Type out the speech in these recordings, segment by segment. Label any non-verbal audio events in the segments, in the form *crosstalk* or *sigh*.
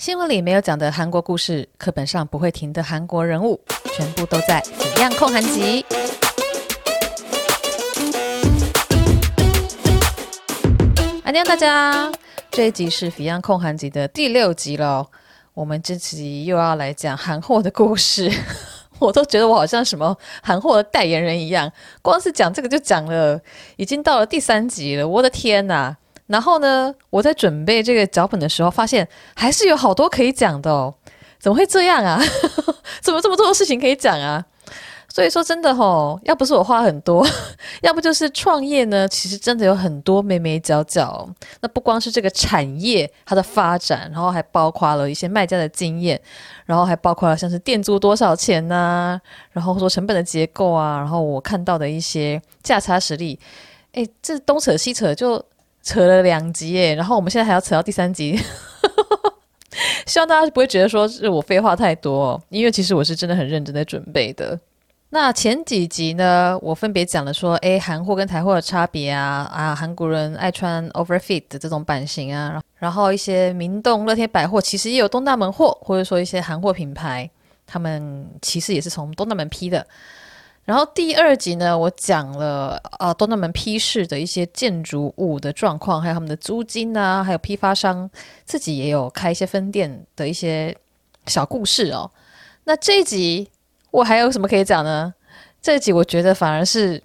新闻里没有讲的韩国故事，课本上不会停的韩国人物，全部都在《怎样控韩集》。安妞大家，这一集是《Fion 焢韩集》的第六集了。我们这集又要来讲韩货的故事，*laughs* 我都觉得我好像什么韩货的代言人一样，光是讲这个就讲了，已经到了第三集了。我的天呐！然后呢，我在准备这个脚本的时候，发现还是有好多可以讲的哦。怎么会这样啊？*laughs* 怎么这么多事情可以讲啊？所以说真的吼，要不是我话很多，*laughs* 要不就是创业呢，其实真的有很多眉眉角角。那不光是这个产业它的发展，然后还包括了一些卖家的经验，然后还包括了像是店租多少钱呐、然后说成本的结构啊，然后我看到的一些价差实力。诶，这东扯西扯就扯了两集耶，然后我们现在还要扯到第三集，*laughs* 希望大家不会觉得说是我废话太多，因为其实我是真的很认真在准备的。那前几集呢，我分别讲了说，诶，韩货跟台货的差别啊，啊，韩国人爱穿 overfit 的这种版型啊，然后一些明洞、乐天百货其实也有东大门货，或者说一些韩货品牌，他们其实也是从东大门批的。然后第二集呢，我讲了啊，东大门批示的一些建筑物的状况，还有他们的租金啊，还有批发商自己也有开一些分店的一些小故事哦。那这一集。我还有什么可以讲呢？这一集我觉得反而是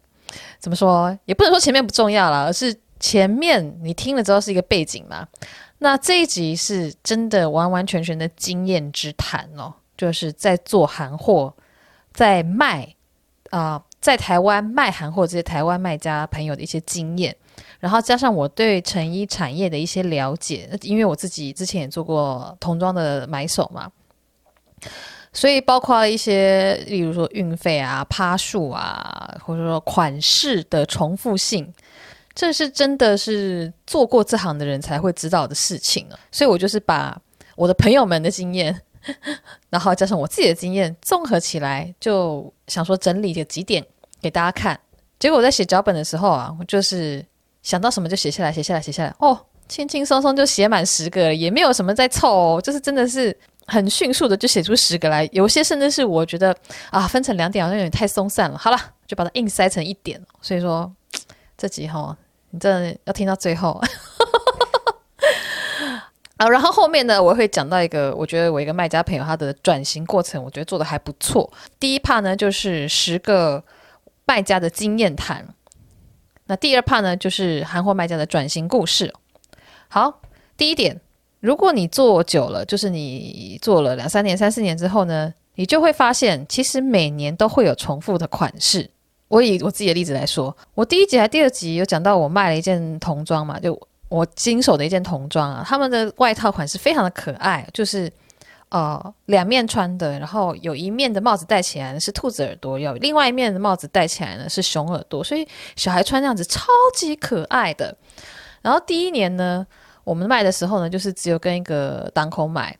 怎么说，也不能说前面不重要啦，而是前面你听了之后是一个背景嘛。那这一集是真的完完全全的经验之谈哦，就是在做韩货，在卖啊、在台湾卖韩货这些台湾卖家朋友的一些经验，然后加上我对成衣产业的一些了解，因为我自己之前也做过童装的买手嘛。所以包括一些，例如说运费啊、趴数啊，或者说款式的重复性，这是真的是做过这行的人才会知道的事情啊。所以我就是把我的朋友们的经验，*laughs* 然后加上我自己的经验，综合起来，就想说整理个几点给大家看。结果我在写脚本的时候啊，我就是想到什么就写下来，写下来，写下来，哦，轻轻松松就写满十个了，也没有什么在凑哦，就是真的是。很迅速的就写出十个来，有些甚至是我觉得啊，分成两点好像有点太松散了。好了，就把它硬塞成一点。所以说这集哈，你真的要听到最后啊。然后后面呢，我会讲到一个，我觉得我一个卖家朋友他的转型过程，我觉得做得还不错。第一 part 呢就是十个卖家的经验谈，那第二 part 呢就是韩货卖家的转型故事。好，第一点。如果你做久了，就是你做了两三年、三四年之后呢，你就会发现，其实每年都会有重复的款式。我以我自己的例子来说，我第一集还第二集有讲到，我卖了一件童装嘛，就我经手的一件童装啊，他们的外套款式非常的可爱，就是呃两面穿的，然后有一面的帽子戴起来是兔子耳朵，有另外一面的帽子戴起来呢是熊耳朵，所以小孩穿这样子超级可爱的。然后第一年呢。我们卖的时候呢，就是只有跟一个档口买，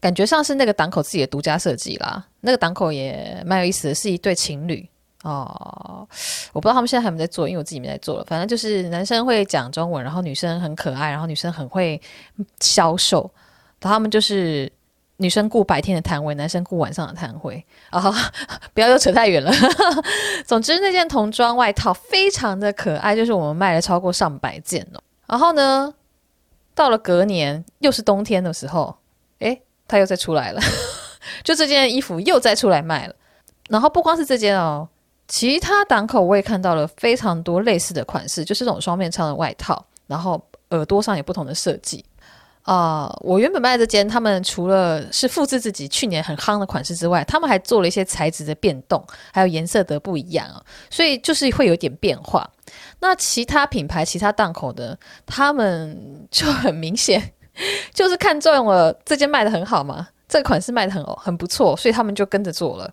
感觉上是那个档口自己的独家设计啦。那个档口也蛮有意思的，是一对情侣哦。我不知道他们现在还有没有在做，因为我自己没在做了。反正就是男生会讲中文，然后女生很可爱，然后女生很会销售。然后他们就是女生顾白天的摊位，男生顾晚上的摊位。啊、哦，不要又扯太远了。总之，那件童装外套非常的可爱，就是我们卖了超过上百件哦。然后呢，到了隔年，又是冬天的时候，诶，他又再出来了，*laughs* 就这件衣服又再出来卖了。然后不光是这件哦，其他档口我也看到了非常多类似的款式，就是这种双面穿的外套，然后耳朵上有不同的设计。啊、我原本卖这间，他们除了是复制自己去年很夯的款式之外，他们还做了一些材质的变动，还有颜色的不一样啊，所以就是会有点变化。那其他品牌、其他档口的，他们就很明显 *laughs* 就是看中了这件卖得很好嘛，这款式卖得很很不错，所以他们就跟着做了。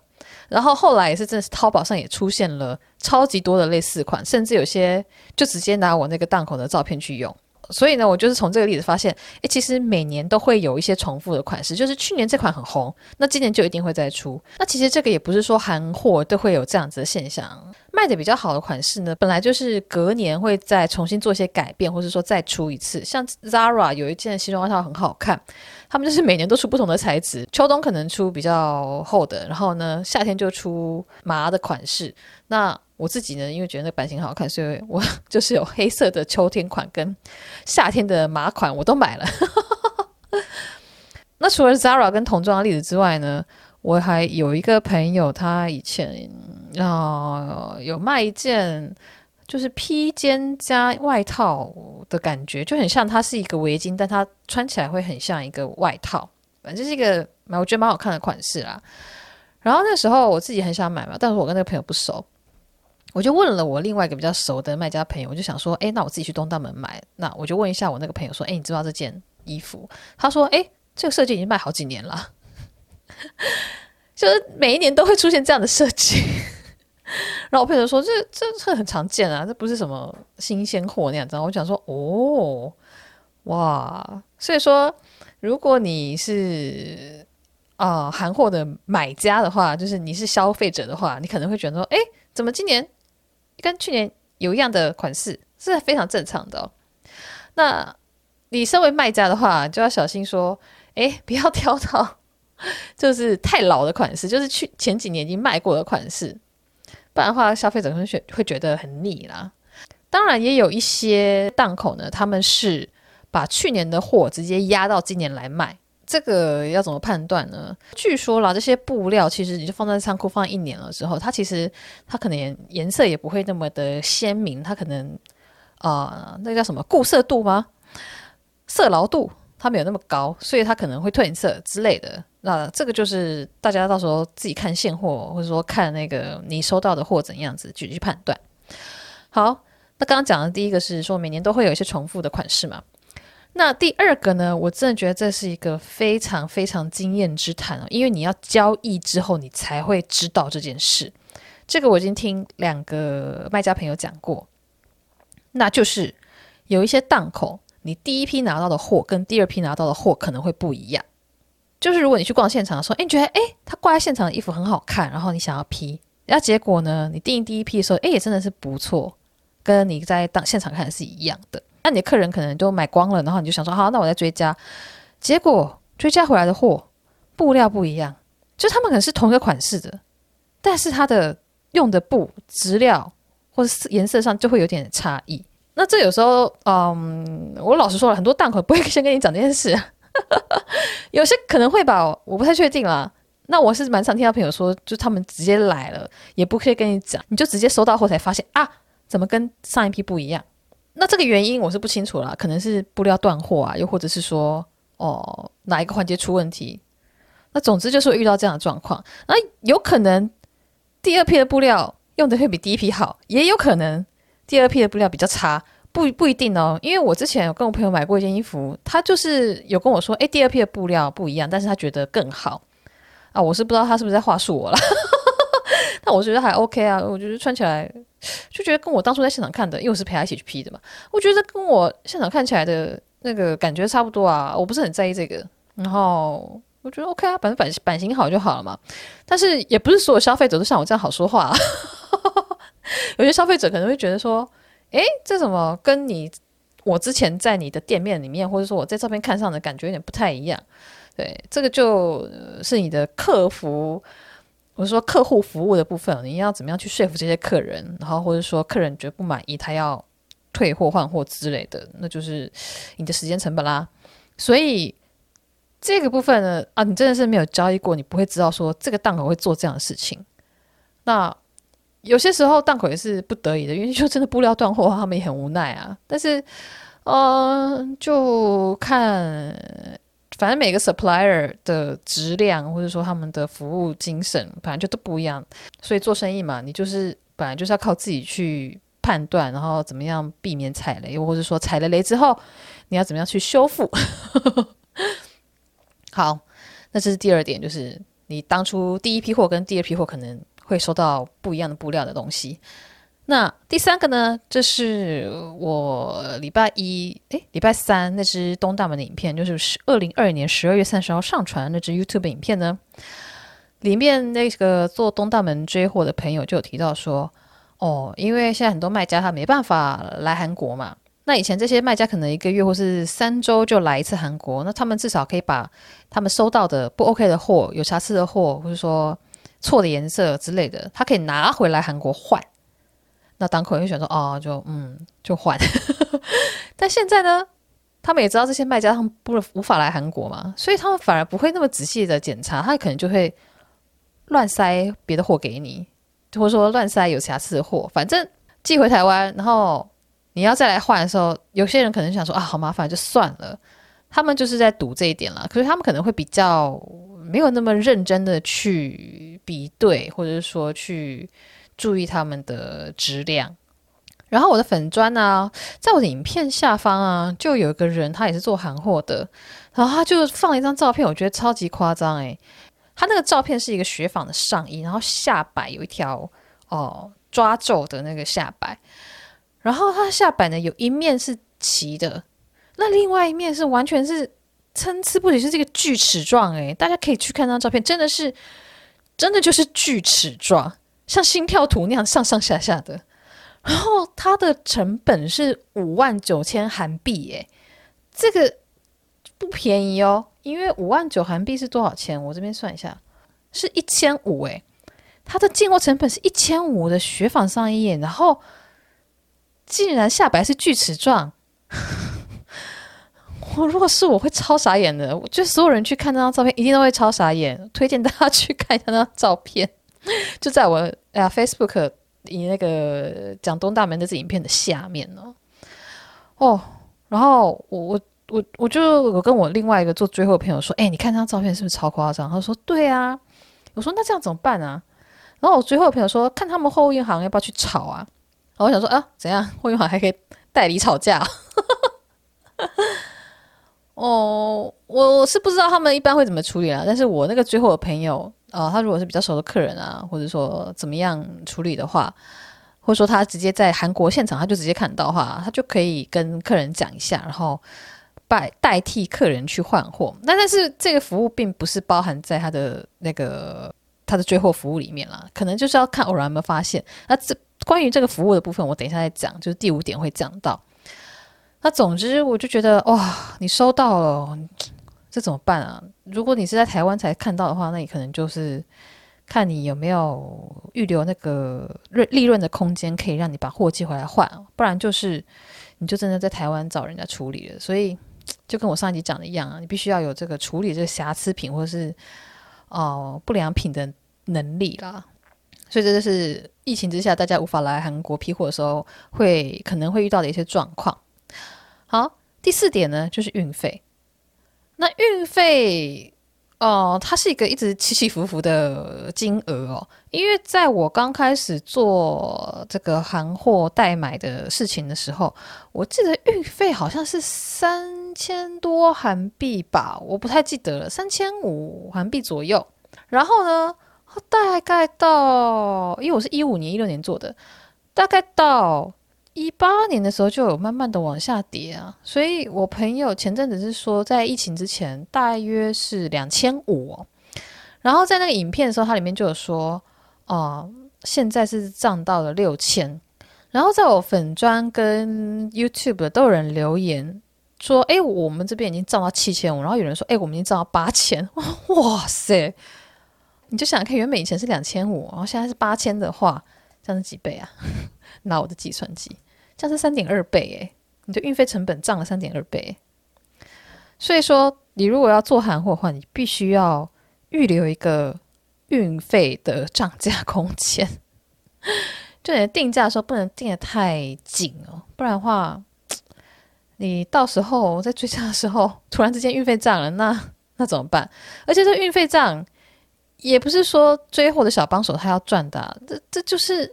然后后来也是真的是淘宝上也出现了超级多的类似款，甚至有些就直接拿我那个档口的照片去用。所以呢，我就是从这个例子发现，诶，其实每年都会有一些重复的款式，就是去年这款很红，那今年就一定会再出。那其实这个也不是说韩货都会有这样子的现象。卖的比较好的款式呢，本来就是隔年会再重新做一些改变，或者说再出一次。像 Zara 有一件西装外套很好看，他们就是每年都出不同的材质，秋冬可能出比较厚的，然后呢夏天就出麻的款式。那我自己呢，因为觉得那版型好看，所以我就是有黑色的秋天款跟夏天的麻款，我都买了。*laughs* 那除了 Zara 跟童装的例子之外呢，我还有一个朋友，他以前。啊、有卖一件就是披肩加外套的感觉，就很像它是一个围巾，但它穿起来会很像一个外套，反正是一个蛮我觉得蛮好看的款式啦。然后那时候我自己很想买嘛，但是我跟那个朋友不熟，我就问了我另外一个比较熟的卖家朋友，我就想说，哎，那我自己去东大门买，那我就问一下我那个朋友说，哎，你知道这件衣服？他说，哎，这个设计已经卖好几年了，*laughs* 就是每一年都会出现这样的设计。然后我朋友说：“这这这很常见啊，这不是什么新鲜货那样子。”我讲说：“哦，哇！所以说，如果你是啊韩货的买家的话，就是你是消费者的话，你可能会觉得说：哎，怎么今年跟去年有一样的款式？是非常正常的。那你身为卖家的话，就要小心说：哎，不要 *laughs* 挑到就是太老的款式，就是去前几年已经卖过的款式。”不然的话，消费者会觉会觉得很腻啦。当然，也有一些档口呢，他们是把去年的货直接压到今年来卖。这个要怎么判断呢？据说啦，这些布料其实你就放在仓库放一年了之后，它其实它可能颜色也不会那么的鲜明，它可能啊、那个叫什么固色度吗？色牢度它没有那么高，所以它可能会褪色之类的。那这个就是大家到时候自己看现货，或者说看那个你收到的货怎样子，去去判断。好，那刚刚讲的第一个是说每年都会有一些重复的款式嘛。那第二个呢，我真的觉得这是一个非常非常经验之谈哦，因为你要交易之后，你才会知道这件事。这个我已经听两个卖家朋友讲过，那就是有一些档口，你第一批拿到的货跟第二批拿到的货可能会不一样。就是如果你去逛现场的时候，哎，你觉得哎，他挂在现场的衣服很好看，然后你想要批，然后结果呢，你订第一批的时候，哎，也真的是不错，跟你在当现场看的是一样的。那你的客人可能都买光了，然后你就想说，好，那我再追加，结果追加回来的货布料不一样，就他们可能是同一个款式的，但是它的用的布质料或者是颜色上就会有点差异。那这有时候，嗯，我老实说了，很多档口不会先跟你讲这件事。*laughs* 有些可能会吧，我不太确定啦。那我是蛮常听到朋友说，就他们直接来了，也不可以跟你讲，你就直接收到货才发现啊，怎么跟上一批不一样？那这个原因我是不清楚啦，可能是布料断货啊，又或者是说哦哪一个环节出问题。那总之就是会遇到这样的状况。那有可能第二批的布料用的会比第一批好，也有可能第二批的布料比较差。不不一定哦，因为我之前有跟我朋友买过一件衣服，他就是有跟我说，哎，第二批的布料不一样，但是他觉得更好啊。我是不知道他是不是在话术我了，*laughs* 但我觉得还 OK 啊。我觉得穿起来就觉得跟我当初在现场看的，因为我是陪他一起去批的嘛，我觉得跟我现场看起来的那个感觉差不多啊。我不是很在意这个，然后我觉得 OK 啊，反正版版型好就好了嘛。但是也不是所有消费者都像我这样好说话啊，*laughs* 有些消费者可能会觉得说。诶，这怎么跟你我之前在你的店面里面，或者说我在照片看上的感觉有点不太一样？对，这个就是你的客服，我说客户服务的部分，你要怎么样去说服这些客人，然后或者说客人觉得不满意，他要退货换货之类的，那就是你的时间成本啦。所以这个部分呢，啊，你真的是没有交易过，你不会知道说这个档口会做这样的事情。那。有些时候档口也是不得已的，因为就真的布料断货，他们也很无奈啊。但是，嗯、呃，就看，反正每个 supplier 的质量或者说他们的服务精神，反正就都不一样。所以做生意嘛，你就是本来就是要靠自己去判断，然后怎么样避免踩雷，或者说踩了雷之后，你要怎么样去修复。*laughs* 好，那这是第二点，就是你当初第一批货跟第二批货可能。会收到不一样的布料的东西。那第三个呢？这是我礼拜一，诶，礼拜三那支东大门的影片，就是二零二二年十二月三十号上传那支 YouTube 影片呢。里面那个做东大门追货的朋友就有提到说，哦，因为现在很多卖家他没办法来韩国嘛。那以前这些卖家可能一个月或是三周就来一次韩国，那他们至少可以把他们收到的不 OK 的货、有瑕疵的货，或者说错的颜色之类的，他可以拿回来韩国换。那当口人选说哦，就嗯就换。*laughs* 但现在呢，他们也知道这些卖家他们不无法来韩国嘛，所以他们反而不会那么仔细的检查，他可能就会乱塞别的货给你，或者说乱塞有瑕疵的货，反正寄回台湾，然后。你要再来换的时候，有些人可能想说啊，好麻烦，就算了。他们就是在赌这一点了，可是他们可能会比较没有那么认真的去比对，或者是说去注意他们的质量。然后我的粉砖呢，在我的影片下方啊，就有一个人，他也是做韩货的，然后他就放了一张照片，我觉得超级夸张诶，他那个照片是一个雪纺的上衣，然后下摆有一条哦抓皱的那个下摆。然后它下摆呢，有一面是齐的，那另外一面是完全是参差不齐，是这个锯齿状。诶，大家可以去看张照片，真的是，真的就是锯齿状，像心跳图那样上上下下的。然后它的成本是五万九千韩币，诶，这个不便宜哦，因为五万九韩币是多少钱？我这边算一下，是一千五，诶，它的进货成本是一千五的雪纺上衣，然后。竟然下摆是锯齿状，我如果是我会超傻眼的。我觉得所有人去看那张照片，一定都会超傻眼。推荐大家去看一下那张照片，就在我哎呀 Facebook 以那个讲东大门的这影片的下面呢。哦，然后我我我我就我跟我另外一个做追货的朋友说，哎，你看那张照片是不是超夸张？他说对啊。我说那这样怎么办啊？然后我追货的朋友说，看他们货运行要不要去吵啊？然后我想说啊，怎样货运行还可以代理吵架？*laughs* 哦，我是不知道他们一般会怎么处理啊。但是我那个追货的朋友啊、他如果是比较熟的客人啊，或者说怎么样处理的话，或者说他直接在韩国现场他就直接看到的话，他就可以跟客人讲一下，然后代代替客人去换货。那但是这个服务并不是包含在他的那个他的追货服务里面啦，可能就是要看偶然有没有发现。那这。关于这个服务的部分，我等一下再讲，就是第五点会讲到。那总之，我就觉得哇，你收到了，这怎么办啊？如果你是在台湾才看到的话，那你可能就是看你有没有预留那个利利润的空间，可以让你把货寄回来换，不然就是你就真的在台湾找人家处理了。所以就跟我上一集讲的一样啊，你必须要有这个处理这个瑕疵品或者是哦、不良品的能力啦。所以这就是疫情之下大家无法来韩国批货的时候，会可能会遇到的一些状况。好，第四点呢，就是运费。那运费哦，它是一个一直起起伏伏的金额哦。因为在我刚开始做这个韩货代买的事情的时候，我记得运费好像是三千多韩币吧，我不太记得了，三千五韩币左右。然后呢，大概到，因为我是一五年、一六年做的，大概到一八年的时候就有慢慢的往下跌啊。所以我朋友前阵子是说，在疫情之前大约是两千五，然后在那个影片的时候，它里面就有说，哦、现在是涨到了六千。然后在我粉专跟 YouTube 都有人留言说，哎，我们这边已经涨到七千五，然后有人说，哎，我们已经涨到八千，*laughs* 哇塞！你就想想看，原本以前是两千五，然后现在是八千的话，这样是几倍啊？拿我的计算机，这样是三点二倍诶，你的运费成本涨了三点二倍。所以说，你如果要做韩货的话，你必须要预留一个运费的涨价空间。*laughs* 就你定价的时候不能定得太紧哦，不然的话，你到时候在追价的时候，突然之间运费涨了，那那怎么办？而且这运费涨。也不是说追货的小帮手他要赚的，这这就是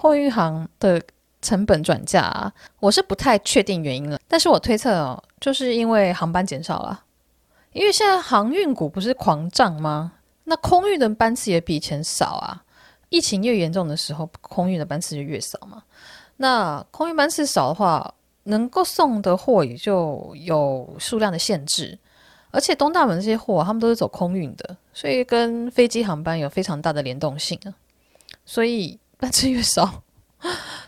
货运行的成本转嫁啊。我是不太确定原因了，但是我推测哦，就是因为航班减少了，因为现在航运股不是狂涨吗？那空运的班次也比以前少啊。疫情越严重的时候，空运的班次就越少嘛。那空运班次少的话，能够送的货也就有数量的限制。而且东大门这些货，他们都是走空运的，所以跟飞机航班有非常大的联动性啊。所以 *laughs* 班次越少，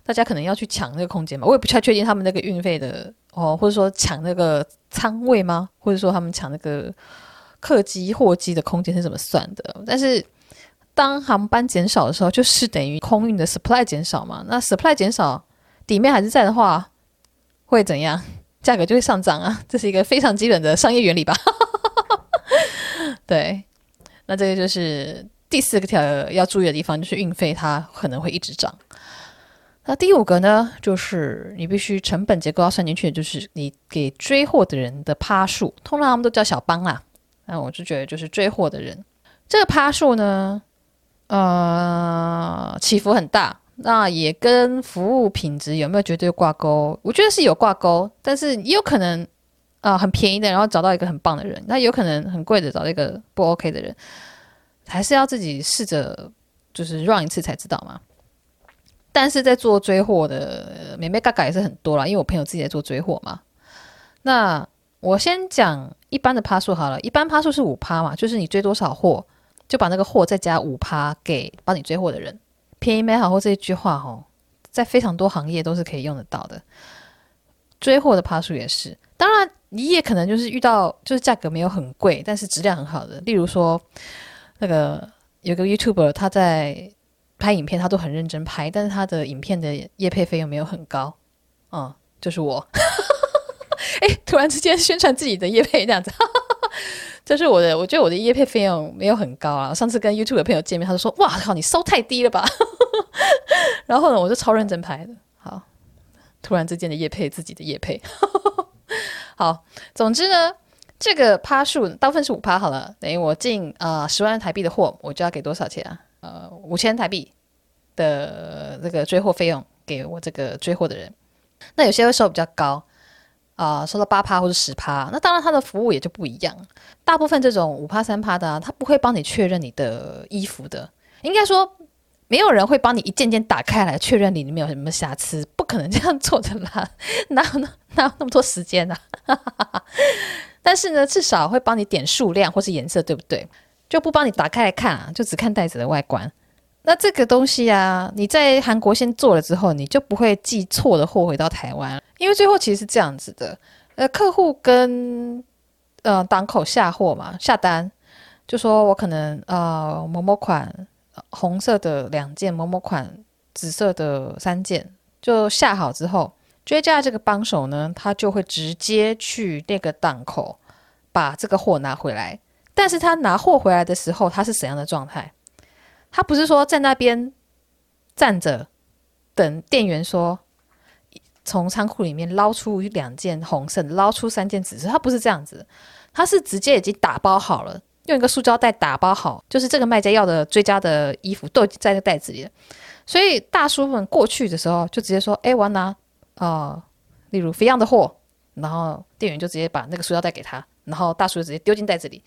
大家可能要去抢那个空间嘛，我也不太确定他们那个运费的哦，或者说抢那个仓位吗？或者说他们抢那个客机货机的空间是怎么算的？但是当航班减少的时候，就是等于空运的 supply 减少嘛。那 supply 减少，底面还是在的话，会怎样？价格就会上涨啊！这是一个非常基本的商业原理吧？*laughs* 对，那这个就是第四个条要注意的地方，就是运费它可能会一直涨。那第五个呢，就是你必须成本结构要算进去，就是你给追货的人的趴数，通常他们都叫小帮啦。那我就觉得就是追货的人，这个趴数呢，呃，起伏很大。那也跟服务品质有没有绝对挂钩？我觉得是有挂钩，但是也有可能啊、很便宜的，然后找到一个很棒的人，那有可能很贵的找到一个不 OK 的人，还是要自己试着就是 run 一次才知道嘛。但是在做追货的，眉眉嘎嘎也是很多啦，因为我朋友自己在做追货嘛。那我先讲一般的趴数好了，一般趴数是五趴嘛，就是你追多少货，就把那个货再加五趴给帮你追货的人。便宜没好货这一句话哦，在非常多行业都是可以用得到的。追货的趴数也是，当然你也可能就是遇到就是价格没有很贵，但是质量很好的，例如说那个有个 YouTuber 他在。拍影片他都很认真拍，但是他的影片的业配费用没有很高，嗯，就是我，*laughs* 哎，突然之间宣传自己的业配这样子，*laughs* 这是我的，我觉得我的业配费用没有很高啊。上次跟 YouTube 的朋友见面，他就说：“哇靠，你收太低了吧？*laughs* ”然后呢，我就超认真拍的。好，突然之间的业配自己的业配，好，总之呢，这个趴数大部分是五趴好了，等于我进啊十万台币的货，我就要给多少钱啊？呃，五千台币的这个追货费用给我这个追货的人，那有些会收比较高啊、收到八趴或者十趴，那当然他的服务也就不一样。大部分这种五趴三趴的、啊，他不会帮你确认你的衣服的，应该说没有人会帮你一件件打开来确认你里面有什么瑕疵，不可能这样做的啦，哪有那哪有那么多时间呢、啊？*laughs* 但是呢，至少会帮你点数量或是颜色，对不对？就不帮你打开来看啊，就只看袋子的外观。那这个东西啊，你在韩国先做了之后，你就不会寄错的货回到台湾。因为最后其实是这样子的，呃，客户跟呃档口下货嘛，下单就说我可能呃某某款红色的两件，某某款紫色的三件，就下好之后，追加这个帮手呢，他就会直接去那个档口把这个货拿回来。但是他拿货回来的时候，他是怎样的状态？他不是说在那边站着等店员说从仓库里面捞出两件红色，捞出三件紫色，他不是这样子，他是直接已经打包好了，用一个塑胶袋打包好，就是这个卖家要的追加的衣服都已经在那袋子里了。所以大叔们过去的时候就直接说：“哎，我要拿、呃，例如 Fion 的货。”然后店员就直接把那个塑料袋给他，然后大叔就直接丢进袋子里。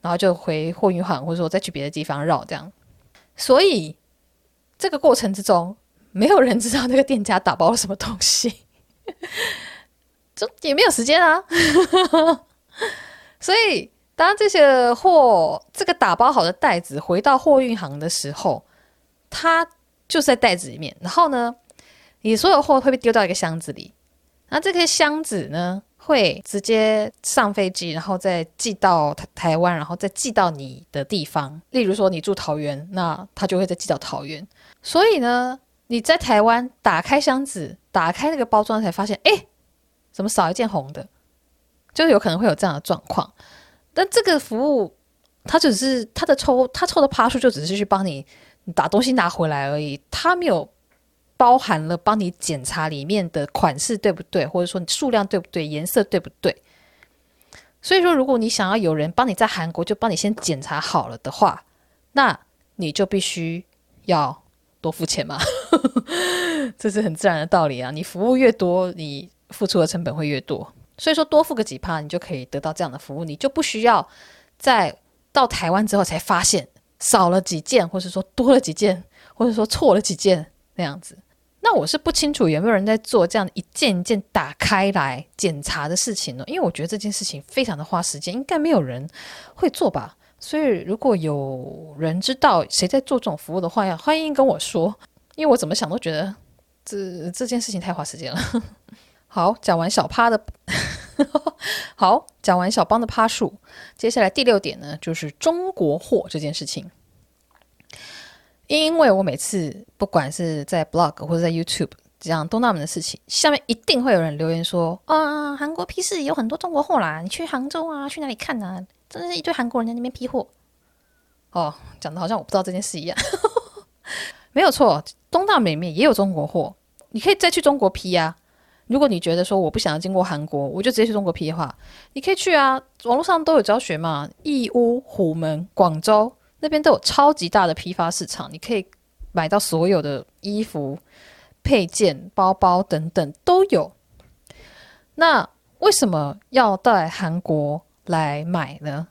然后就回货运行，或者说再去别的地方绕这样，所以这个过程之中，没有人知道那个店家打包了什么东西，就也没有时间啊。*laughs* 所以当这些货这个打包好的袋子回到货运行的时候，它就在袋子里面。然后呢，你所有货会被丢到一个箱子里，那这个箱子呢，会直接上飞机，然后再寄到台台湾，然后再寄到你的地方。例如说你住桃园，那他就会再寄到桃园。所以呢，你在台湾打开箱子，打开那个包装才发现，哎，怎么少一件红的？就有可能会有这样的状况。但这个服务，他只是他的抽，他抽的趴数就只是去帮你把东西拿回来而已，他没有。包含了帮你检查里面的款式对不对，或者说你数量对不对，颜色对不对。所以说，如果你想要有人帮你在韩国就帮你先检查好了的话，那你就必须要多付钱嘛，*laughs* 这是很自然的道理啊。你服务越多，你付出的成本会越多。所以说，多付个几趴，你就可以得到这样的服务，你就不需要在到台湾之后才发现少了几件，或者说多了几件，或者说错了几件那样子。那我是不清楚有没有人在做这样一件一件打开来检查的事情呢？因为我觉得这件事情非常的花时间，应该没有人会做吧。所以如果有人知道谁在做这种服务的话，要欢迎跟我说。因为我怎么想都觉得这这件事情太花时间了。*laughs* 好，讲完小趴的，*laughs* 好，讲完小邦的趴数，接下来第六点呢，就是中国货这件事情。因为我每次不管是在 blog 或者在 YouTube 讲东大门的事情，下面一定会有人留言说：“啊，韩国批示有很多中国货啦，你去杭州啊，去哪里看啊？真的是一堆韩国人在那边批货。”哦，讲的好像我不知道这件事一样。*laughs* 没有错，东大门里面也有中国货，你可以再去中国批、啊。如果你觉得说我不想要经过韩国，我就直接去中国批的话，你可以去啊，网络上都有教学嘛。义乌、虎门、广州那边都有超级大的批发市场，你可以买到所有的衣服、配件、包包等等都有。那为什么要带韩国来买呢？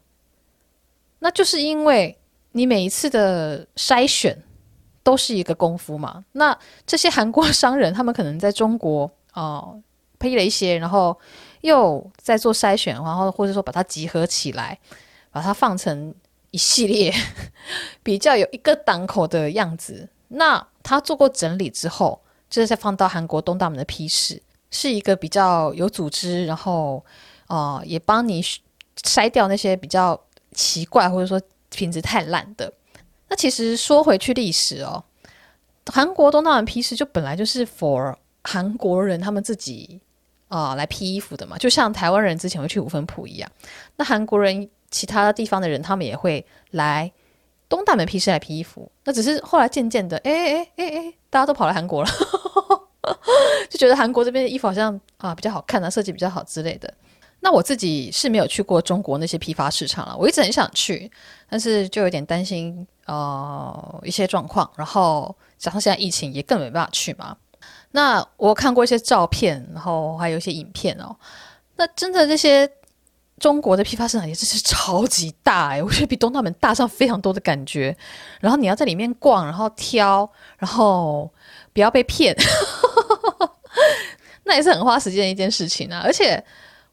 那就是因为你每一次的筛选都是一个功夫嘛。那这些韩国商人，*laughs* 他们可能在中国。哦，批了一些，然后又在做筛选，然后或者说把它集合起来，把它放成一系列 *laughs* 比较有一个档口的样子。那他做过整理之后，就是再放到韩国东大门的批示，是一个比较有组织，然后哦、也帮你筛掉那些比较奇怪或者说品质太烂的。那其实说回去历史哦，韩国东大门批示就本来就是 for。韩国人他们自己啊、来批衣服的嘛，就像台湾人之前会去五分铺一样。那韩国人其他地方的人，他们也会来东大门批示来批衣服。那只是后来渐渐的，哎哎哎哎，大家都跑来韩国了，*laughs* 就觉得韩国这边的衣服好像啊比较好看啊，设计比较好之类的。那我自己是没有去过中国那些批发市场了，我一直很想去，但是就有点担心呃一些状况，然后加上现在疫情也更没办法去嘛。那我看过一些照片，然后还有一些影片哦。那真的这些中国的批发市场也真是超级大哎，*laughs* 我觉得比东大门大上非常多的感觉。然后你要在里面逛，然后挑，然后不要被骗，*laughs* 那也是很花时间的一件事情啊。而且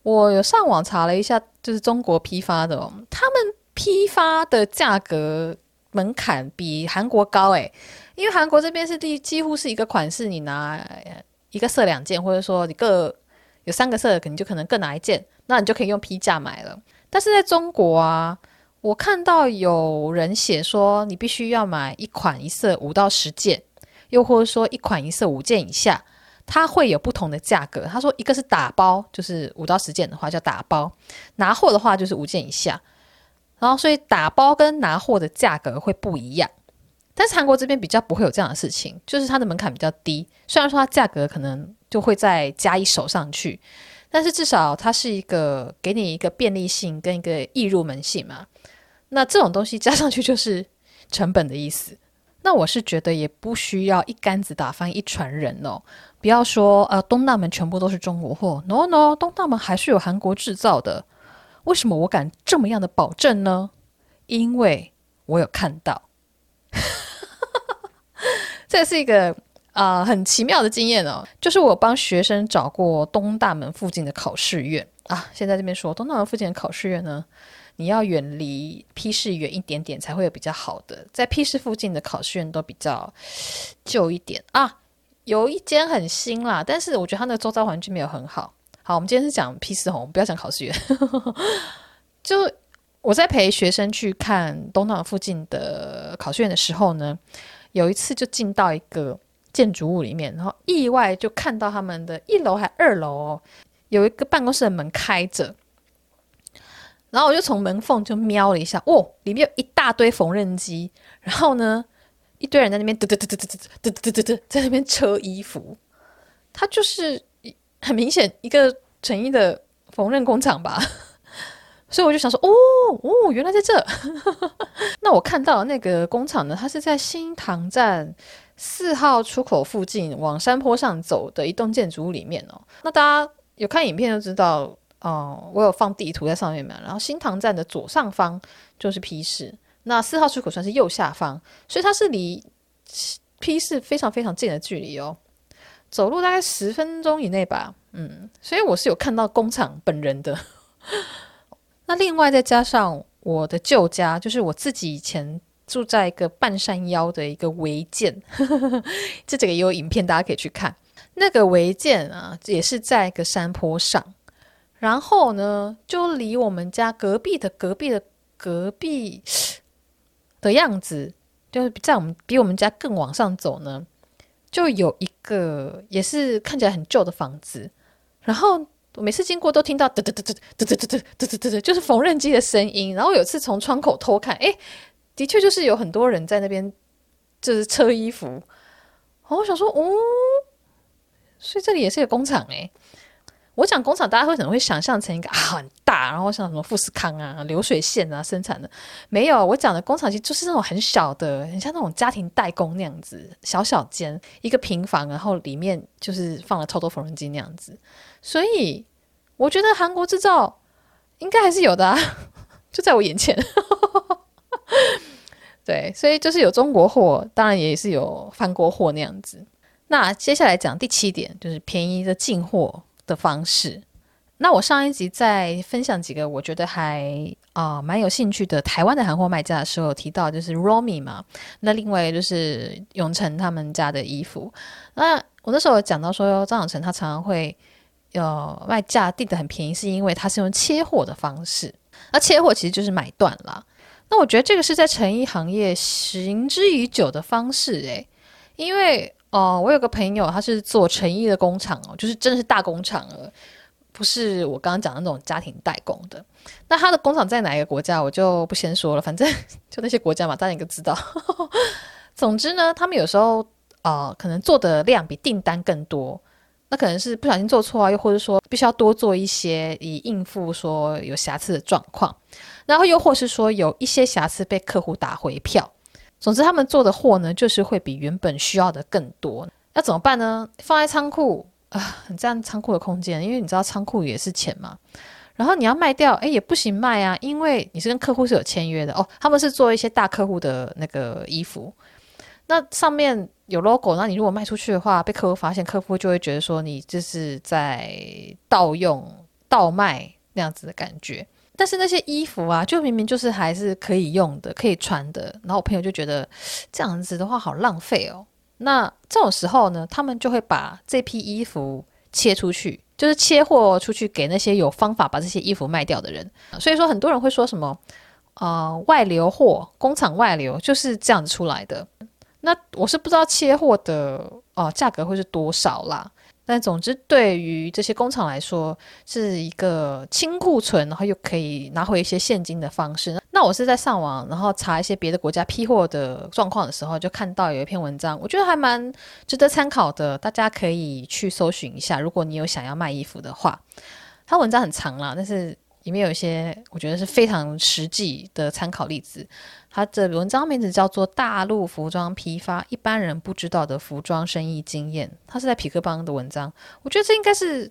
我有上网查了一下，就是中国批发的哦，他们批发的价格门槛比韩国高哎。因为韩国这边是第几乎是一个款式，你拿一个色两件，或者说你各有三个色，可能就可能各拿一件，那你就可以用批价买了。但是在中国啊，我看到有人写说，你必须要买一款一色五到十件，又或者说一款一色五件以下，它会有不同的价格。他说一个是打包，就是五到十件的话叫打包，拿货的话就是五件以下，然后所以打包跟拿货的价格会不一样。但是韩国这边比较不会有这样的事情，就是它的门槛比较低。虽然说它价格可能就会再加一手上去，但是至少它是一个给你一个便利性跟一个易入门性嘛。那这种东西加上去就是成本的意思。那我是觉得也不需要一竿子打翻一船人哦。不要说呃东大门全部都是中国货，no no，东大门还是有韩国制造的。为什么我敢这么样的保证呢？因为我有看到。*laughs* 这是一个、呃、很奇妙的经验哦，就是我帮学生找过东大门附近的考试院啊。现在这边说东大门附近的考试院呢，你要远离批示远一点点才会有比较好的。在批示附近的考试院都比较旧一点啊，有一间很新啦，但是我觉得它那个周遭环境没有很好。好，我们今天是讲批示哦，不要讲考试院。*laughs* 就我在陪学生去看东大门附近的考试院的时候呢。有一次就进到一个建筑物里面，然后意外就看到他们的一楼还二楼哦，有一个办公室的门开着，然后我就从门缝就瞄了一下，哦，里面有一大堆缝纫机，然后呢，*laughs* 一堆人在那边嘚嘚嘚嘚嘚嘚嘚嘚嘚在那边车衣服，它就是很明显一个成衣的缝纫工厂吧。所以我就想说，哦哦，原来在这。*laughs* 那我看到那个工厂呢，它是在新塘站四号出口附近往山坡上走的一栋建筑物里面哦。那大家有看影片就知道，哦、我有放地图在上面嘛。然后新塘站的左上方就是批示，那四号出口算是右下方，所以它是离批示非常非常近的距离哦，走路大概十分钟以内吧。嗯，所以我是有看到工厂本人的。那另外再加上我的旧家，就是我自己以前住在一个半山腰的一个违建，*laughs* 这几个也有影片，大家可以去看。那个违建啊，也是在一个山坡上，然后呢，就离我们家隔壁的隔壁的隔壁的样子，就是在我们比我们家更往上走呢，就有一个也是看起来很旧的房子，然后我每次经过都听到嘚嘚嘚嘚嘚嘚嘚嘚嘚嘚嘚，就是缝纫机的声音。然后有次从窗口偷看，哎，的确就是有很多人在那边就是车衣服。哦我想说，哦。所以这里也是个工厂哎、我讲工厂，大家会可能会想象成一个、啊、很大，然后像什么富士康啊、流水线啊生产的，没有。我讲的工厂其实就是那种很小的，很像那种家庭代工那样子，小小间一个平房，然后里面就是放了超多缝纫机那样子。所以我觉得韩国制造应该还是有的啊，就在我眼前。对，所以就是有中国货，当然也是有翻锅货那样子。那接下来讲第七点，就是便宜的进货的方式。那我上一集在分享几个我觉得还啊、蛮有兴趣的台湾的韩货卖家的时候，提到就是 Romy 嘛。那另外就是永成他们家的衣服。那我那时候有讲到说，张永成他常常会有卖价定得很便宜，是因为他是用切货的方式。那切货其实就是买断啦。那我觉得这个是在成衣行业行之已久的方式诶、因为。哦，我有个朋友，他是做成衣的工厂哦，就是真的是大工厂了，不是我刚刚讲的那种家庭代工的。那他的工厂在哪一个国家，我就不先说了，反正 *laughs* 就那些国家嘛，大家应该知道。*laughs* 总之呢，他们有时候啊、可能做的量比订单更多，那可能是不小心做错啊，又或者说必须要多做一些，以应付说有瑕疵的状况，然后又或是说有一些瑕疵被客户打回票。总之，他们做的货呢，就是会比原本需要的更多。要怎么办呢？放在仓库啊，很占仓库的空间，因为你知道仓库也是钱嘛。然后你要卖掉，哎，也不行卖啊，因为你是跟客户是有签约的哦。他们是做一些大客户的那个衣服，那上面有 logo，那你如果卖出去的话，被客户发现，客户就会觉得说你这是在盗用、盗卖那样子的感觉。但是那些衣服啊，就明明就是还是可以用的、可以穿的。然后我朋友就觉得这样子的话好浪费哦。那这种时候呢，他们就会把这批衣服切出去，就是切货出去给那些有方法把这些衣服卖掉的人。所以说，很多人会说什么呃外流货、工厂外流就是这样子出来的。那我是不知道切货的哦、价格会是多少啦。但总之，对于这些工厂来说，是一个清库存，然后又可以拿回一些现金的方式。那我是在上网，然后查一些别的国家批货的状况的时候，就看到有一篇文章，我觉得还蛮值得参考的，大家可以去搜寻一下。如果你有想要卖衣服的话，它文章很长啦，但是里面有一些我觉得是非常实际的参考例子。它的文章名字叫做《大陆服装批发一般人不知道的服装生意经验》，它是在匹克邦的文章。我觉得这应该是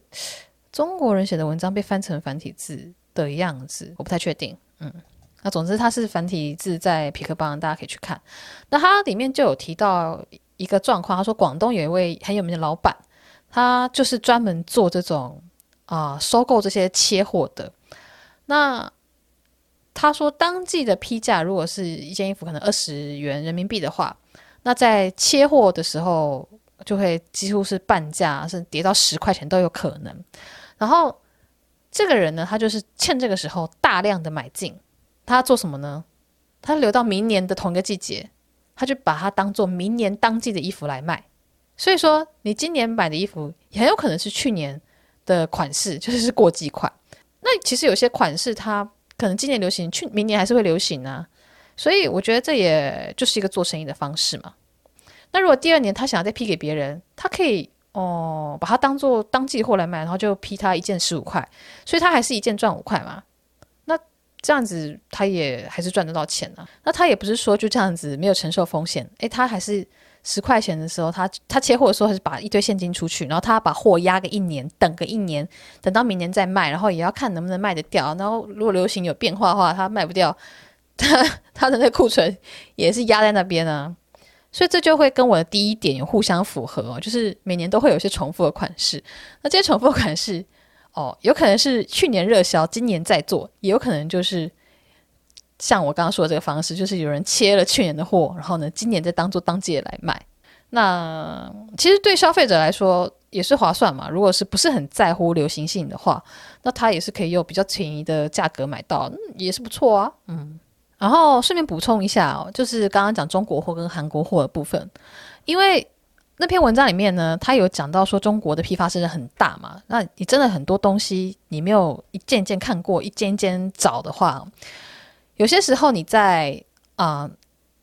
中国人写的文章被翻成繁体字的样子，我不太确定。嗯，那总之它是繁体字在匹克邦，大家可以去看。那它里面就有提到一个状况，他说广东有一位很有名的老板，他就是专门做这种啊、收购这些切货的。那他说，当季的批价如果是一件衣服可能二十元人民币的话，那在切货的时候就会几乎是半价，是跌到十块钱都有可能。然后这个人呢，他就是趁这个时候大量的买进，他做什么呢？他留到明年的同一个季节，他就把它当做明年当季的衣服来卖。所以说，你今年买的衣服也很有可能是去年的款式，就是是过季款。那其实有些款式它。可能今年流行，去明年还是会流行啊，所以我觉得这也就是一个做生意的方式嘛。那如果第二年他想要再批给别人，他可以哦把它当做当季货来卖，然后就批他一件十五块，所以他还是一件赚五块嘛。那这样子他也还是赚得到钱啊。那他也不是说就这样子没有承受风险，诶，他还是。十块钱的时候，他他切货的时候还是把一堆现金出去，然后他把货压个一年，等个一年，等到明年再卖，然后也要看能不能卖得掉。然后如果流行有变化的话，他卖不掉，*laughs* 他他的那库存也是压在那边啊。所以这就会跟我的第一点有互相符合哦，就是每年都会有一些重复的款式。那这些重复款式哦，有可能是去年热销，今年再做，也有可能就是像我刚刚说的这个方式，就是有人切了去年的货，然后呢，今年再当做当季来卖。那其实对消费者来说也是划算嘛。如果是不是很在乎流行性的话，那他也是可以用比较便宜的价格买到，也是不错啊。嗯，然后顺便补充一下哦，就是刚刚讲中国货跟韩国货的部分，因为那篇文章里面呢，他有讲到说中国的批发市场很大嘛，那你真的很多东西你没有一件件看过，一件一件找的话，有些时候你在啊、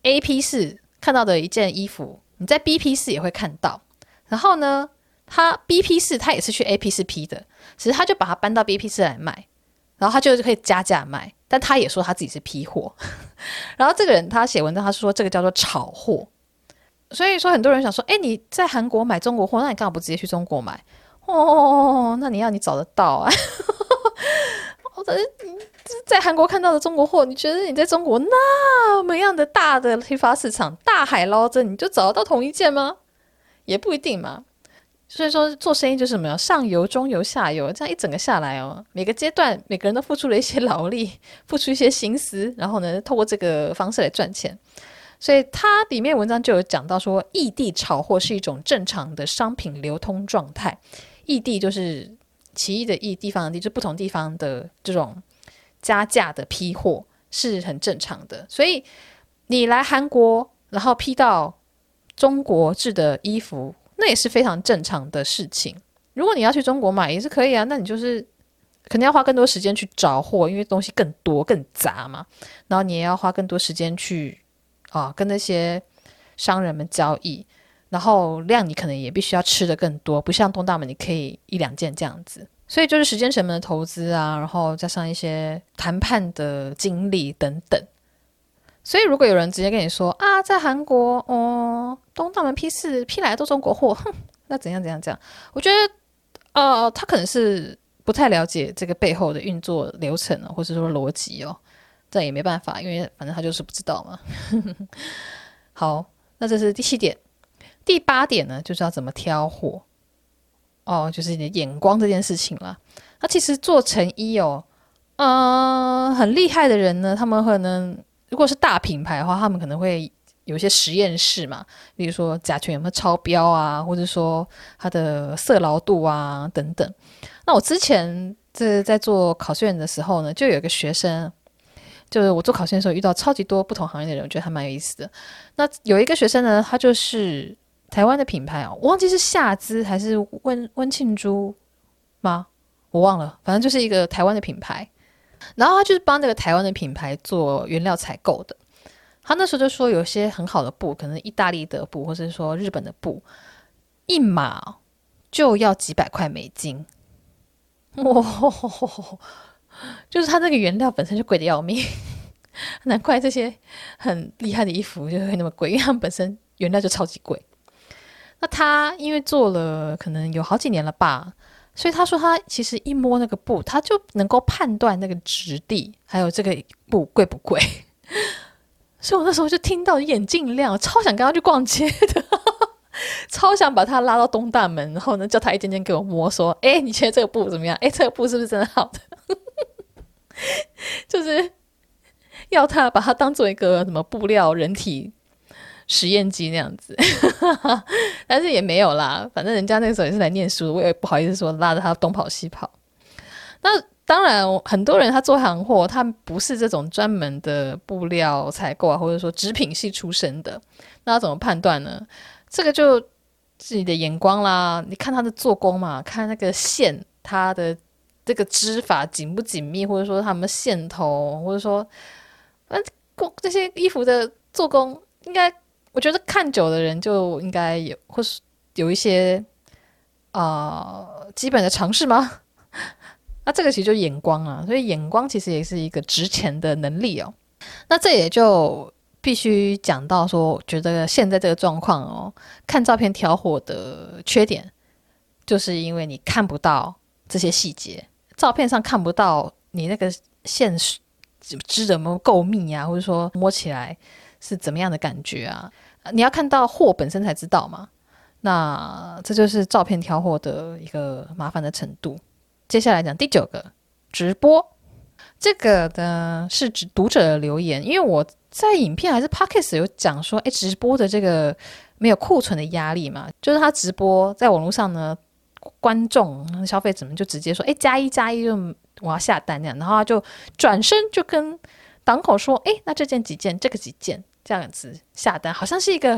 A P 市看到的一件衣服。你在 B P 市也会看到，然后呢，他 B P 市他也是去 A P 市批的，其实他就把它搬到 B P 市来卖，然后他就可以加价卖，但他也说他自己是批货，*laughs* 然后这个人他写文章，他说这个叫做炒货，所以说很多人想说，哎，你在韩国买中国货，那你干嘛不直接去中国买？哦，那你要你找得到啊，我觉得在韩国看到的中国货，你觉得你在中国那么样的大的批发市场，大海捞针，你就找得到同一件吗？也不一定嘛。所以说做生意就是什么呀？上游、中游、下游，这样一整个下来哦，每个阶段每个人都付出了一些劳力，付出一些心思，然后呢，透过这个方式来赚钱。所以它里面文章就有讲到说，异地炒货是一种正常的商品流通状态。异地就是奇异的异，地方的地，就不同地方的这种。加价的批货是很正常的，所以你来韩国，然后批到中国制的衣服，那也是非常正常的事情。如果你要去中国买也是可以啊，那你就是肯定要花更多时间去找货，因为东西更多更杂嘛。然后你也要花更多时间去啊跟那些商人们交易，然后量你可能也必须要吃得更多，不像东大门你可以一两件这样子。所以就是时间成本的投资啊，然后加上一些谈判的经历等等。所以如果有人直接跟你说啊，在韩国哦，东大门批次批来的都中国货，哼，那怎样怎样怎样？我觉得呃，他可能是不太了解这个背后的运作流程啊，或者说逻辑哦。这也没办法，因为反正他就是不知道嘛。*laughs* 好，那这是第七点。第八点呢，就是要怎么挑货。哦，就是你的眼光这件事情了。那其实做成衣哦，嗯、呃，很厉害的人呢，他们可能如果是大品牌的话，他们可能会有一些实验室嘛，比如说甲醛有没有超标啊，或者说它的色牢度啊等等。那我之前在在做考试院的时候呢，就有一个学生，就是我做考试的时候遇到超级多不同行业的人，我觉得还蛮有意思的。那有一个学生呢，他就是。台湾的品牌哦，我忘记是夏姿还是温温庆珠吗？我忘了，反正就是一个台湾的品牌。然后他就是帮这个台湾的品牌做原料采购的。他那时候就说，有些很好的布，可能意大利的布，或者是说日本的布，一码就要几百块美金。哇、哦，*laughs* 就是他那个原料本身就贵的要命，*laughs* 难怪这些很厉害的衣服就会那么贵，因为他们本身原料就超级贵。那他因为做了可能有好几年了吧，所以他说他其实一摸那个布，他就能够判断那个质地，还有这个布贵不贵。*laughs* 所以我那时候就听到眼睛亮，超想跟他去逛街的，*laughs* 超想把他拉到东大门，然后呢叫他一件件给我摸，说：“哎，你觉得这个布怎么样？哎，这个布是不是真的好的？” *laughs* 就是要他把它当做一个什么布料人体。实验机那样子，*laughs* 但是也没有啦。反正人家那时候也是来念书，我也不好意思说拉着他东跑西跑。那当然，很多人他做行货，他不是这种专门的布料采购啊，或者说织品系出身的，那怎么判断呢？这个就自己的眼光啦。你看他的做工嘛，看那个线，它的这个织法紧不紧密，或者说他们线头，或者说，那，工这些衣服的做工应该。我觉得看久的人就应该有，或是有一些啊、呃、基本的常识吗？*laughs* 那这个其实就眼光啊，所以眼光其实也是一个值钱的能力哦。那这也就必须讲到说，觉得现在这个状况哦，看照片挑货的缺点，就是因为你看不到这些细节，照片上看不到你那个线织的有没有够密啊，或者说摸起来是怎么样的感觉啊？你要看到货本身才知道嘛，那这就是照片挑货的一个麻烦的程度。接下来讲第九个，直播。这个呢是指读者的留言，因为我在影片还是 Podcast 有讲说，哎，直播的这个没有库存的压力嘛，就是他直播在网络上呢，观众消费者们就直接说，哎，加一加一就我要下单那样，然后他就转身就跟档口说，哎，那这件几件，这个几件，这样子下单，好像是一个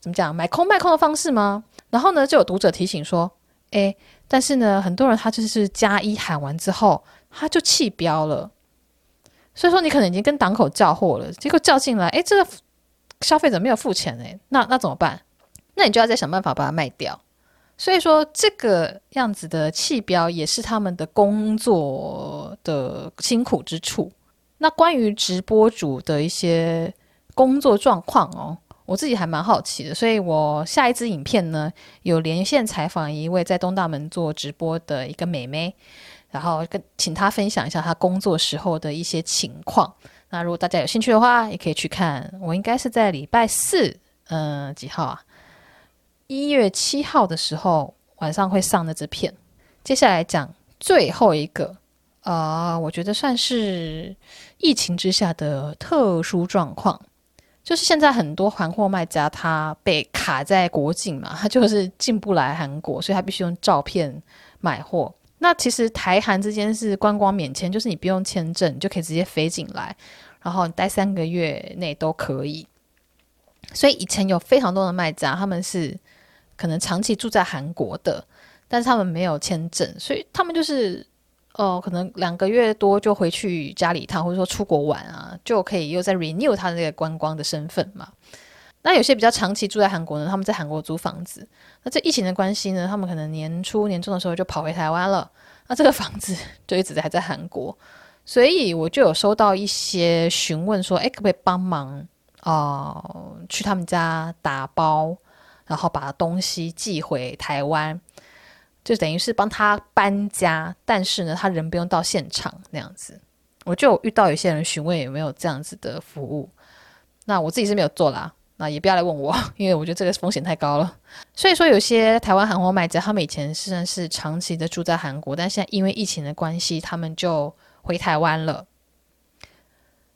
怎么讲买空卖空的方式吗？然后呢，就有读者提醒说，哎，但是呢，很多人他就是加一喊完之后。他就弃标了，所以说你可能已经跟档口叫货了，结果叫进来，哎，这个消费者没有付钱哎，那那怎么办？那你就要再想办法把它卖掉。所以说这个样子的弃标也是他们的工作的辛苦之处。那关于直播主的一些工作状况哦，我自己还蛮好奇的，所以我下一支影片呢，有连线采访一位在东大门做直播的一个美眉。然后跟请她分享一下她工作时候的一些情况。那如果大家有兴趣的话，也可以去看。我应该是在礼拜四，嗯、几号啊？一月七号的时候晚上会上的这片。接下来讲最后一个，啊、呃，我觉得算是疫情之下的特殊状况，就是现在很多韩货卖家他被卡在国境嘛，*laughs* 他就是进不来韩国，所以他必须用照片买货。那其实台韩之间是观光免签，就是你不用签证，就可以直接飞进来，然后你待三个月内都可以。所以以前有非常多的卖家，他们是可能长期住在韩国的，但是他们没有签证，所以他们就是、哦，可能两个月多就回去家里一趟，或者说出国玩啊，就可以又再 renew 他的那个观光的身份嘛。那有些比较长期住在韩国呢，他们在韩国租房子。那这疫情的关系呢，他们可能年初年中的时候就跑回台湾了。那这个房子就一直还在韩国，所以我就有收到一些询问说，哎，可不可以帮忙哦、去他们家打包，然后把东西寄回台湾，就等于是帮他搬家，但是呢，他人不用到现场那样子。我就遇到有些人询问有没有这样子的服务，那我自己是没有做啦。那也不要来问我，*laughs* 因为我觉得这个风险太高了。所以说，有些台湾韩货卖家，他们以前虽然是长期的住在韩国，但现在因为疫情的关系，他们就回台湾了。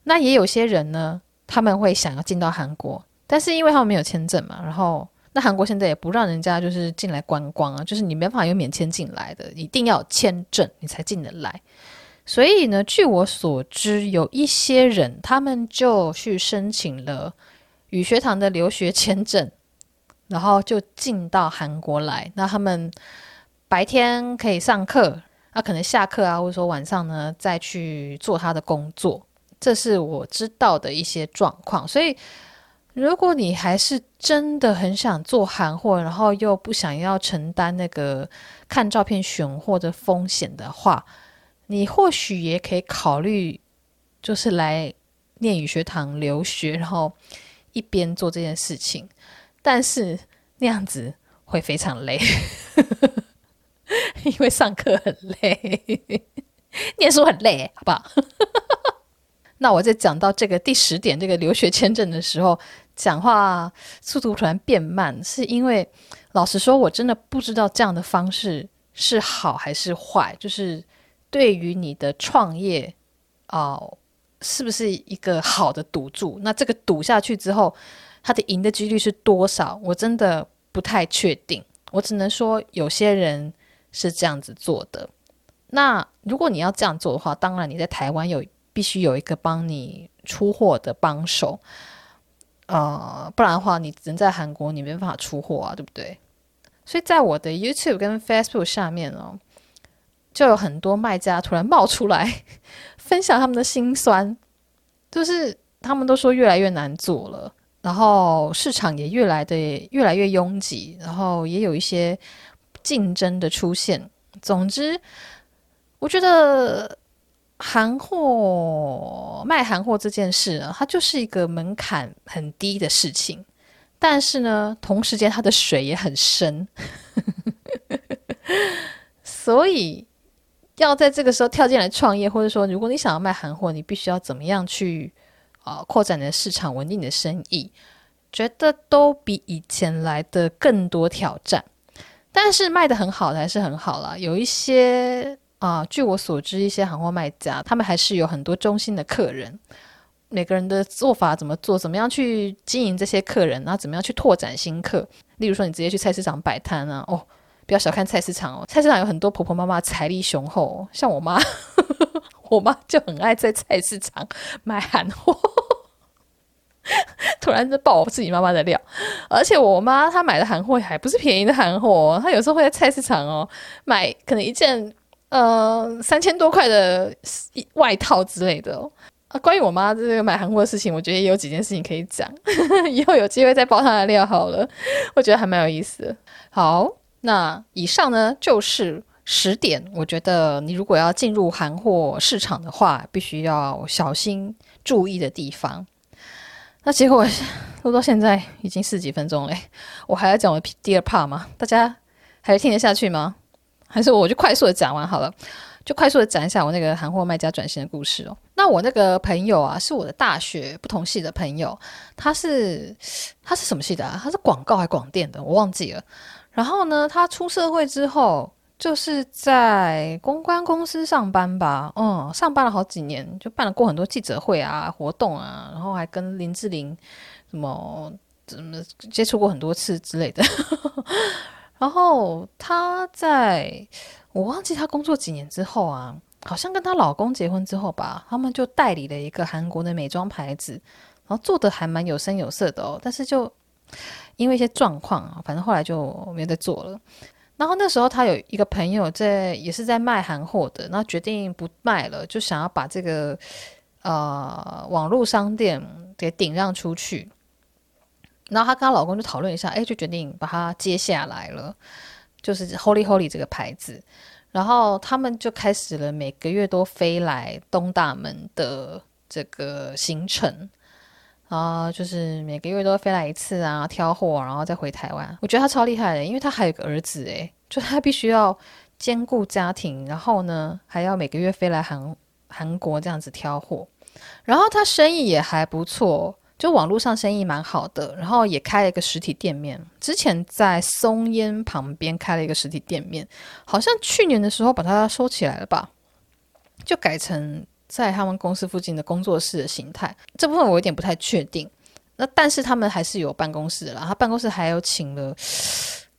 那也有些人呢，他们会想要进到韩国，但是因为他们没有签证嘛，然后那韩国现在也不让人家就是进来观光啊，就是你没办法有免签进来的，一定要签证你才进得来。所以呢，据我所知，有一些人他们就去申请了。语学堂的留学签证，然后就进到韩国来。那他们白天可以上课，那可能下课啊，或者说晚上呢再去做他的工作。这是我知道的一些状况。所以，如果你还是真的很想做韩货，然后又不想要承担那个看照片选货的风险的话，你或许也可以考虑，就是来念语学堂留学，然后。一边做这件事情，但是那样子会非常累，*laughs* 因为上课很累，*laughs* 念书很累，好不好？*laughs* 那我在讲到这个第十点，这个留学签证的时候，讲话速度突然变慢，是因为老实说，我真的不知道这样的方式是好还是坏，就是对于你的创业哦。是不是一个好的赌注？那这个赌下去之后，他的赢的几率是多少？我真的不太确定。我只能说，有些人是这样子做的。那如果你要这样做的话，当然你在台湾有必须有一个帮你出货的帮手，呃，不然的话，你人在韩国，你没办法出货啊，对不对？所以在我的 YouTube 跟 Facebook 下面哦，就有很多卖家突然冒出来。*laughs* 分享他们的辛酸，就是他们都说越来越难做了，然后市场也越来的越来越拥挤，然后也有一些竞争的出现。总之，我觉得韩货卖韩货这件事啊，它就是一个门槛很低的事情，但是呢，同时间它的水也很深，*laughs* 所以。要在这个时候跳进来创业，或者说，如果你想要卖韩货，你必须要怎么样去啊、扩展你的市场，稳定你的生意，觉得都比以前来的更多挑战。但是卖得很好的还是很好啦，有一些啊、据我所知，一些行货卖家他们还是有很多忠心的客人。每个人的做法怎么做，怎么样去经营这些客人，然后怎么样去拓展新客。例如说，你直接去菜市场摆摊啊，哦，不要小看菜市场哦，菜市场有很多婆婆妈妈财力雄厚，像我妈，*laughs* 我妈就很爱在菜市场买韩货。突然就爆我自己妈妈的料，而且我妈她买的韩货还不是便宜的韩货，她有时候会在菜市场哦买可能一件呃三千多块的外套之类的哦。啊，关于我妈这个买韩货的事情，我觉得也有几件事情可以讲，*laughs* 以后有机会再爆她的料好了。我觉得还蛮有意思的。好，那以上呢就是十点，我觉得你如果要进入韩货市场的话，必须要小心注意的地方。那结果录到现在已经十几分钟了，我还要讲我第二 part 吗？大家还听得下去吗？还是我就快速的讲完好了？就快速的讲一下我那个韩货卖家转型的故事哦。那我那个朋友啊，是我的大学不同系的朋友，他是他是什么系的啊？他是广告还广电的，我忘记了。然后呢，他出社会之后，就是在公关公司上班吧。嗯，上班了好几年，就办了过很多记者会啊、活动啊，然后还跟林志玲什么怎么接触过很多次之类的。然后她在。我忘记她工作几年之后啊，好像跟她老公结婚之后吧，他们就代理了一个韩国的美妆牌子，然后做的还蛮有声有色的哦。但是就因为一些状况啊，反正后来就没有再做了。然后那时候她有一个朋友在，也是在卖韩货的，那决定不卖了，就想要把这个呃网络商店给顶让出去。然后她跟她老公就讨论一下，哎，就决定把它接下来了。就是 Holy Holy 这个牌子，然后他们就开始了每个月都飞来东大门的这个行程啊，就是每个月都飞来一次啊，挑货，然后再回台湾。我觉得他超厉害的，因为他还有个儿子诶，就他必须要兼顾家庭，然后呢还要每个月飞来韩韩国这样子挑货，然后他生意也还不错。就网络上生意蛮好的，然后也开了一个实体店面。之前在松烟旁边开了一个实体店面，好像去年的时候把它收起来了吧，就改成在他们公司附近的工作室的形态。这部分我有点不太确定。那但是他们还是有办公室的啦，他办公室还有请了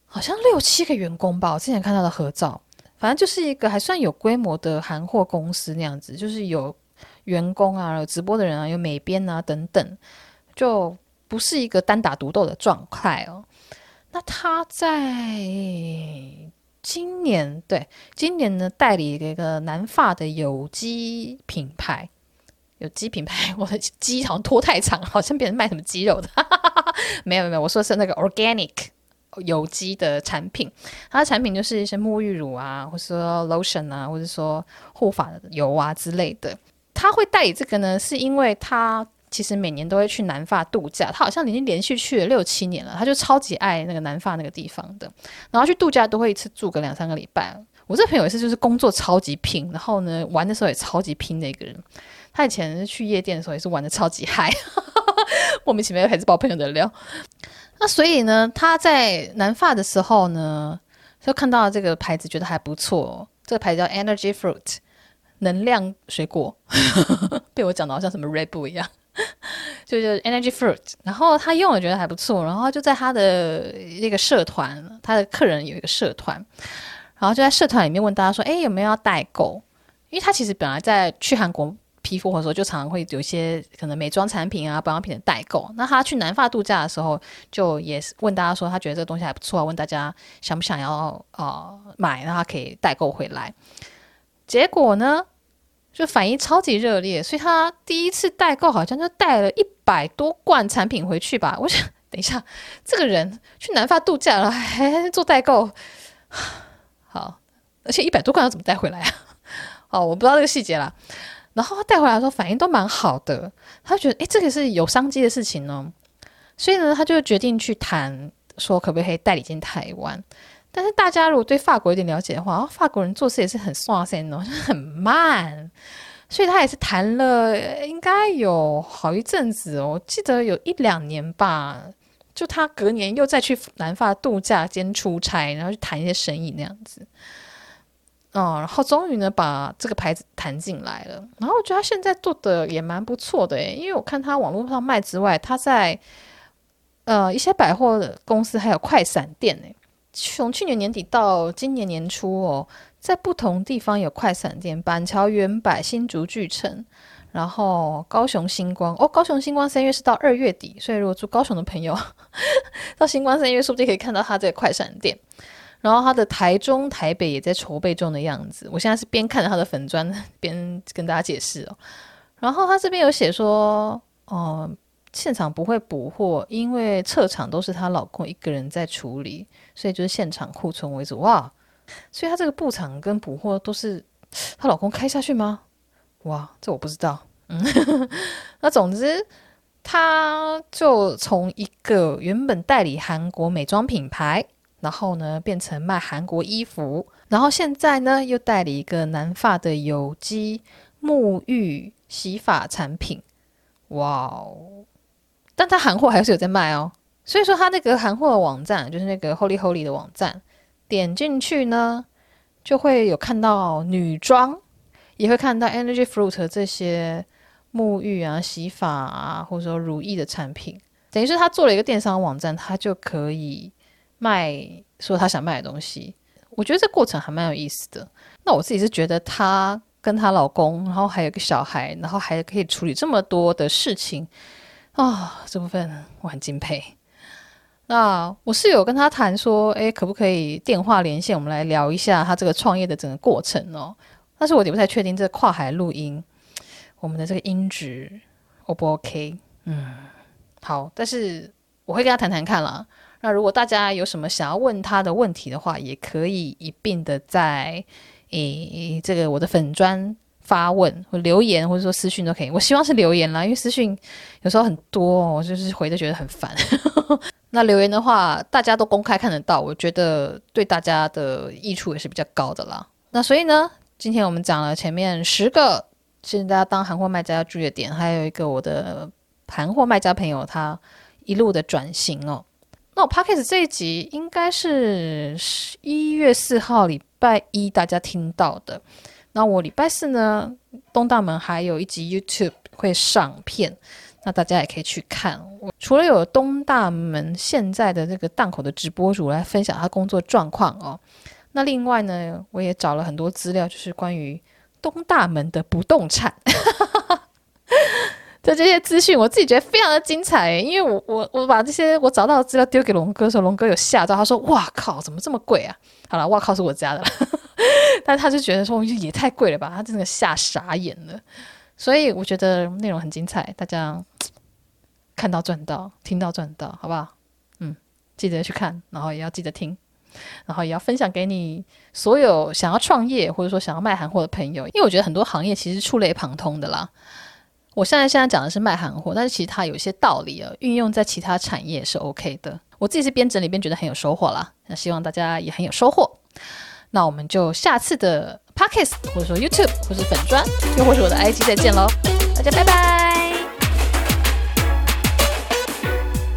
好像六七个员工吧。我之前看到的合照，反正就是一个还算有规模的韩货公司那样子，就是有员工啊，有直播的人啊，有美编啊等等。就不是一个单打独斗的状态哦。那他在今年，对，今年呢，代理了一个南发的有机品牌，有机品牌，我的鸡好像拖太长，好像别人卖什么鸡肉的。*laughs* 没有没有，我说的是那个 organic 有机的产品。它的产品就是一些沐浴乳啊，或者说 lotion 啊，或者说护发油啊之类的。他会代理这个呢，是因为他。其实每年都会去南法度假，他好像已经连续去了六七年了，他就超级爱那个南法那个地方的。然后去度假都会一次住个两三个礼拜。我这朋友也是，就是工作超级拼，然后呢玩的时候也超级拼的一个人。他以前去夜店的时候也是玩的超级嗨，莫名其妙还是爆朋友的料。那所以呢，他在南法的时候呢，就看到这个牌子，觉得还不错。这个牌子叫 Energy Fruit，能量水果，*laughs* 被我讲的好像什么 Red Bull 一样。*laughs* 就就 Energy Fruit，然后他用了觉得还不错，然后就在他的那个社团，他的客人有一个社团，然后就在社团里面问大家说：“哎，有没有要代购？”因为他其实本来在去韩国皮肤的时候，就常常会有一些可能美妆产品啊、保养品的代购。那他去南法度假的时候，就也是问大家说，他觉得这个东西还不错，问大家想不想要呃买，那他可以代购回来。结果呢？就反应超级热烈，所以他第一次代购好像就带了一百多罐产品回去吧。*laughs* 我想，等一下，这个人去南发度假了，还做代购，*sighs* 好，而且一百多罐要怎么带回来啊？*laughs* 哦，我不知道这个细节啦。然后他带回来的时候反应都蛮好的，他觉得诶，这个是有商机的事情呢，所以呢，他就决定去谈，说可不可以代理进台湾。但是大家如果对法国有点了解的话，法国人做事也是很刷新哦，*laughs* 很慢，所以他也是谈了应该有好一阵子哦，记得有一两年吧，就他隔年又再去南法度假兼出差，然后去谈一些生意那样子。嗯，然后终于呢把这个牌子谈进来了。然后我觉得他现在做的也蛮不错的诶，因为我看他网络上卖之外，他在呃一些百货的公司还有快闪店诶。从去年年底到今年年初哦，在不同地方有快闪店，板桥原百、新竹巨城，然后高雄星光哦，高雄星光三月是到二月底，所以如果住高雄的朋友，*laughs* 到星光三月说不定可以看到他这个快闪店。然后他的台中、台北也在筹备中的样子。我现在是边看着他的粉砖，*laughs* 边跟大家解释哦。然后他这边有写说，哦、现场不会补货，因为撤场都是她老公一个人在处理，所以就是现场库存为主。哇，所以她这个布场跟补货都是她老公开下去吗？哇，这我不知道。嗯，*laughs* 那总之，她就从一个原本代理韩国美妆品牌。然后呢，变成卖韩国衣服，然后现在呢，又代理一个南法的有机沐浴洗发产品，哇哦！但他韩货还是有在卖哦，所以说他那个韩货的网站，就是那个 Holy Holy 的网站，点进去呢，就会有看到女装，也会看到 Energy Fruit 这些沐浴啊、洗发啊，或者说乳液的产品，等于是他做了一个电商网站，他就可以。卖说他想卖的东西，我觉得这过程还蛮有意思的。那我自己是觉得她跟她老公，然后还有个小孩，然后还可以处理这么多的事情啊、哦，这部分我很敬佩。那我是有跟他谈说，诶，可不可以电话连线，我们来聊一下他这个创业的整个过程哦。但是我也不太确定这跨海录音，我们的这个音质 O 不 OK？嗯，好，但是我会跟他谈谈看啦。那如果大家有什么想要问他的问题的话，也可以一并的在诶这个我的粉专发问或留言，或者说私讯都可以。我希望是留言啦，因为私讯有时候很多，我就是回的觉得很烦。*laughs* 那留言的话，大家都公开看得到，我觉得对大家的益处也是比较高的啦。那所以呢，今天我们讲了前面十个现在大家当韩货卖家要注意的点，还有一个我的韩货卖家朋友他一路的转型哦。那我 Podcast 这一集应该是十一月四号礼拜一大家听到的。那我礼拜四呢，东大门还有一集 YouTube 会上片，那大家也可以去看。我除了有东大门现在的这个档口的直播主来分享他工作状况哦，那另外呢，我也找了很多资料，就是关于东大门的不动产。就 *laughs* 这些资讯，我自己觉得非常的精彩，因为我我我把这些我找到的资料丢给龙哥的时候，龙哥有吓到，他说：“哇靠，怎么这么贵啊？”好了，哇靠是我家的了，*laughs* 但他就觉得说也太贵了吧，他真的吓傻眼了。所以我觉得内容很精彩，大家看到赚到，听到赚到，好不好？嗯，记得去看，然后也要记得听，然后也要分享给你所有想要创业或者说想要卖韩货的朋友，因为我觉得很多行业其实触类旁通的啦。我现在现在讲的是卖韩货，但是其实它有一些道理啊，运用在其他产业是 OK 的。我自己是边整理边觉得很有收获啦，那希望大家也很有收获。那我们就下次的 Podcast 或者说 YouTube 或是粉砖，又或是我的 IG 再见喽，大家拜拜。